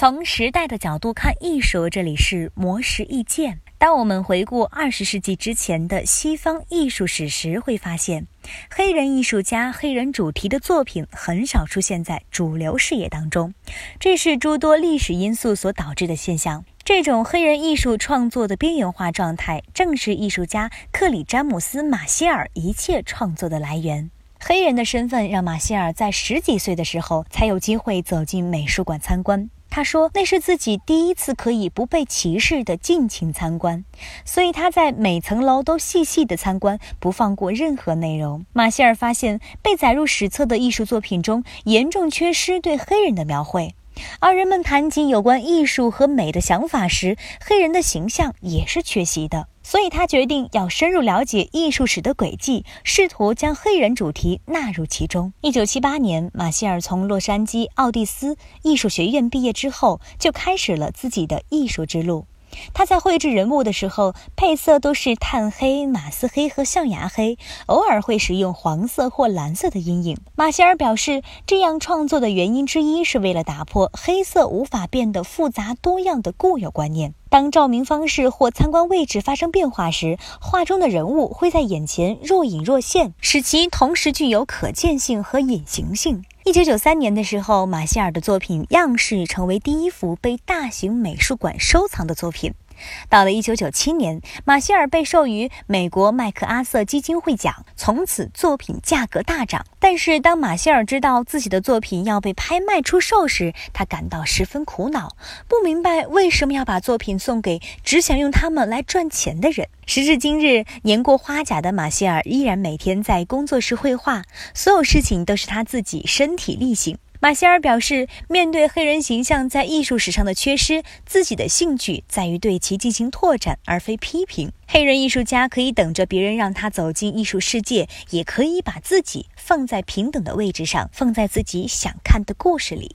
从时代的角度看艺术，这里是魔石意见。当我们回顾二十世纪之前的西方艺术史时，会发现黑人艺术家、黑人主题的作品很少出现在主流视野当中，这是诸多历史因素所导致的现象。这种黑人艺术创作的边缘化状态，正是艺术家克里詹姆斯·马歇尔一切创作的来源。黑人的身份让马歇尔在十几岁的时候才有机会走进美术馆参观。他说：“那是自己第一次可以不被歧视的尽情参观，所以他在每层楼都细细的参观，不放过任何内容。”马歇尔发现，被载入史册的艺术作品中严重缺失对黑人的描绘，而人们谈及有关艺术和美的想法时，黑人的形象也是缺席的。所以他决定要深入了解艺术史的轨迹，试图将黑人主题纳入其中。一九七八年，马歇尔从洛杉矶奥蒂斯艺术学院毕业之后，就开始了自己的艺术之路。他在绘制人物的时候，配色都是炭黑、马斯黑和象牙黑，偶尔会使用黄色或蓝色的阴影。马歇尔表示，这样创作的原因之一是为了打破黑色无法变得复杂多样的固有观念。当照明方式或参观位置发生变化时，画中的人物会在眼前若隐若现，使其同时具有可见性和隐形性。一九九三年的时候，马歇尔的作品《样式》成为第一幅被大型美术馆收藏的作品。到了1997年，马歇尔被授予美国麦克阿瑟基金会奖，从此作品价格大涨。但是，当马歇尔知道自己的作品要被拍卖出售时，他感到十分苦恼，不明白为什么要把作品送给只想用它们来赚钱的人。时至今日，年过花甲的马歇尔依然每天在工作室绘画，所有事情都是他自己身体力行。马歇尔表示，面对黑人形象在艺术史上的缺失，自己的兴趣在于对其进行拓展，而非批评。黑人艺术家可以等着别人让他走进艺术世界，也可以把自己放在平等的位置上，放在自己想看的故事里。